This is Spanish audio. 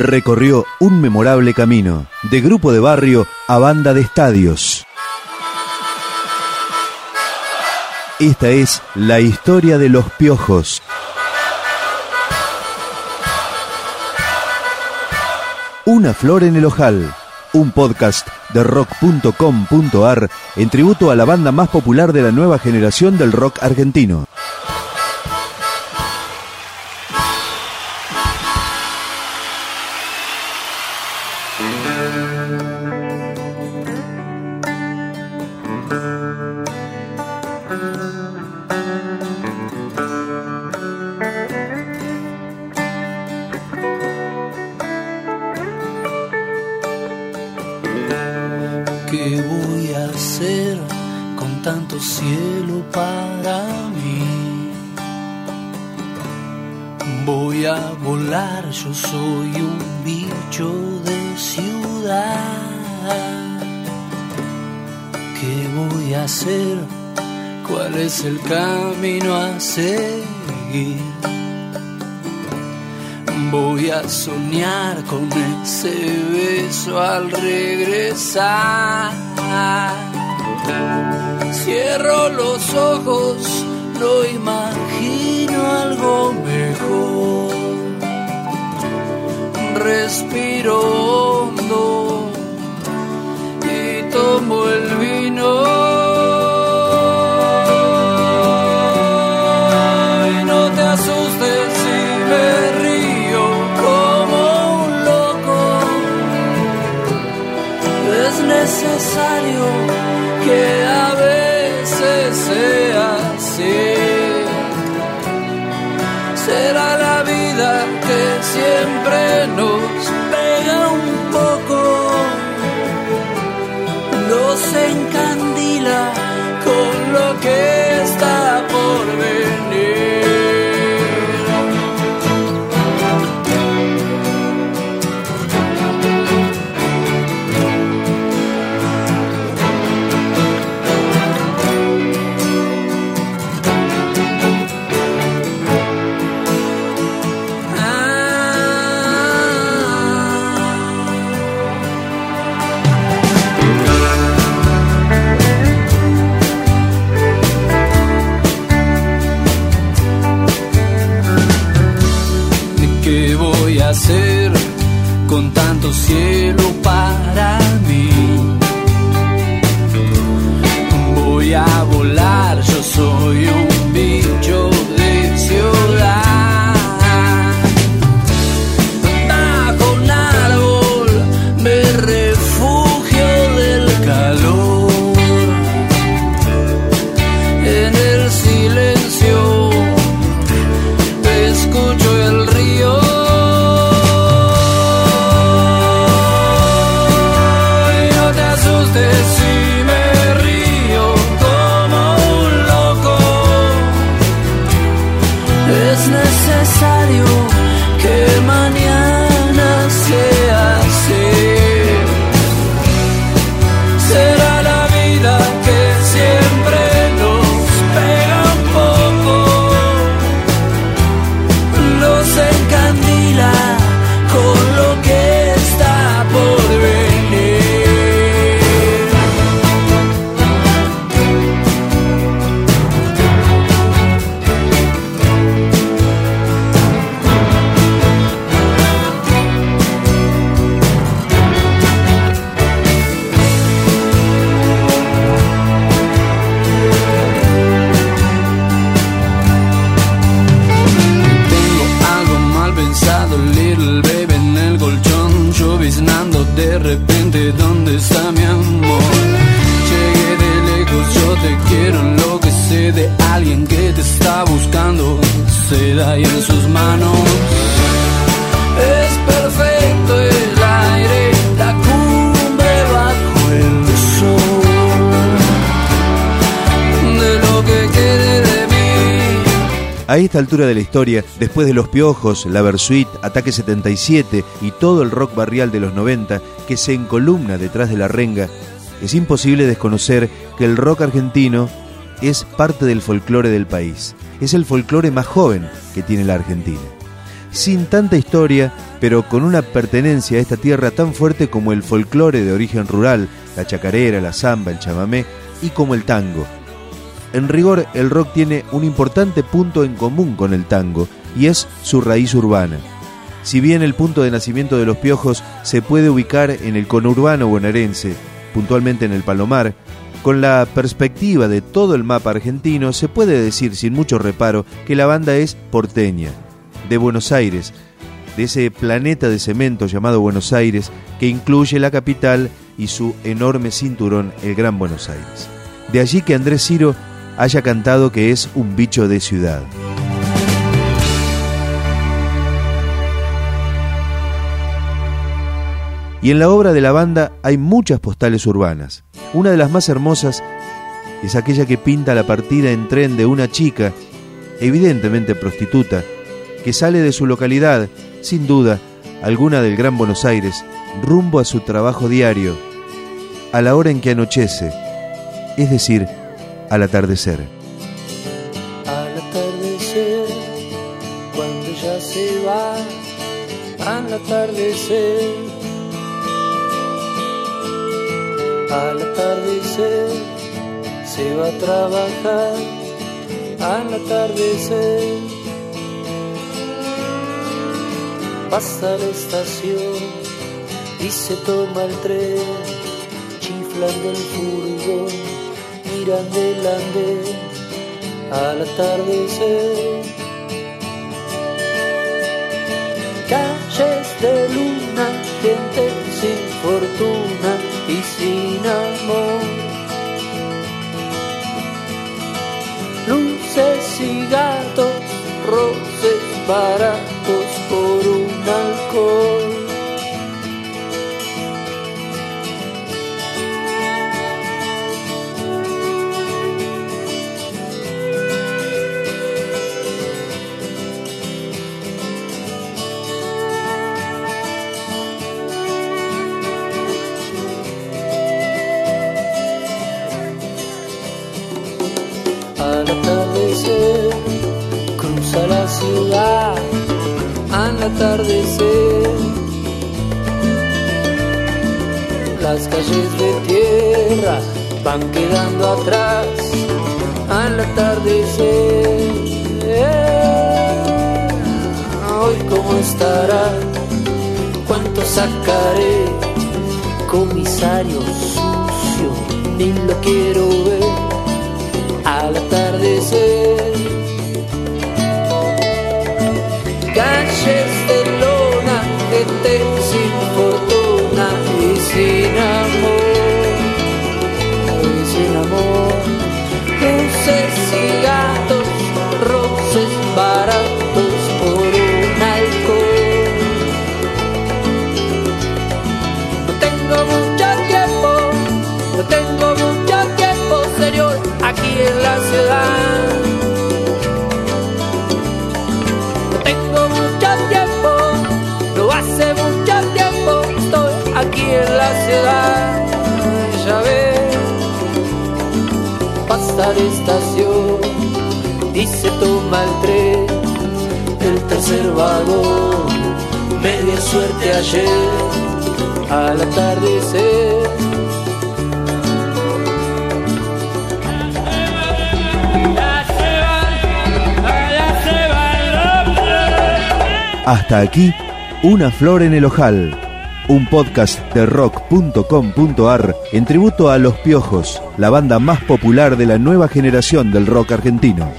recorrió un memorable camino, de grupo de barrio a banda de estadios. Esta es la historia de los piojos. Una flor en el ojal, un podcast de rock.com.ar en tributo a la banda más popular de la nueva generación del rock argentino. ¿Qué voy a hacer con tanto cielo para mí? Voy a volar, yo soy un bicho de ciudad. ¿Qué voy a hacer? ¿Cuál es el camino a seguir? Voy a soñar con ese beso al regresar. Cierro los ojos, no imagino algo mejor. Respiro necesario que a veces sea así. Será la vida que siempre nos que mañana A esta altura de la historia, después de Los Piojos, La Versuit, Ataque 77 y todo el rock barrial de los 90 que se encolumna detrás de la renga, es imposible desconocer que el rock argentino es parte del folclore del país. Es el folclore más joven que tiene la Argentina. sin tanta historia, pero con una pertenencia a esta tierra tan fuerte como el folclore de origen rural, la chacarera, la samba, el chamamé y como el tango. En rigor, el rock tiene un importante punto en común con el tango, y es su raíz urbana. Si bien el punto de nacimiento de los piojos se puede ubicar en el conurbano bonaerense, puntualmente en el Palomar, con la perspectiva de todo el mapa argentino se puede decir sin mucho reparo que la banda es porteña, de Buenos Aires, de ese planeta de cemento llamado Buenos Aires que incluye la capital y su enorme cinturón, el Gran Buenos Aires. De allí que Andrés Ciro haya cantado que es un bicho de ciudad. Y en la obra de la banda hay muchas postales urbanas. Una de las más hermosas es aquella que pinta la partida en tren de una chica, evidentemente prostituta, que sale de su localidad, sin duda, alguna del Gran Buenos Aires, rumbo a su trabajo diario, a la hora en que anochece, es decir, al atardecer. Al atardecer, cuando ya se va, al atardecer. Al atardecer se va a trabajar al atardecer. Pasa la estación y se toma el tren chiflan del furgón miran del andén al atardecer calles de luna gente sin fortuna y sin amor. Luces y gatos, roces baratos por un alcohol. Atardecer. Las calles de tierra van quedando atrás al atardecer. Hoy cómo estará, cuánto sacaré, comisario sucio, ni lo quiero gente sin estación se toma el tren, el tercer vagón, media suerte ayer al atardecer. Hasta aquí, Una Flor en el Ojal, un podcast de rock.com.ar en tributo a Los Piojos, la banda más popular de la nueva generación del rock argentino.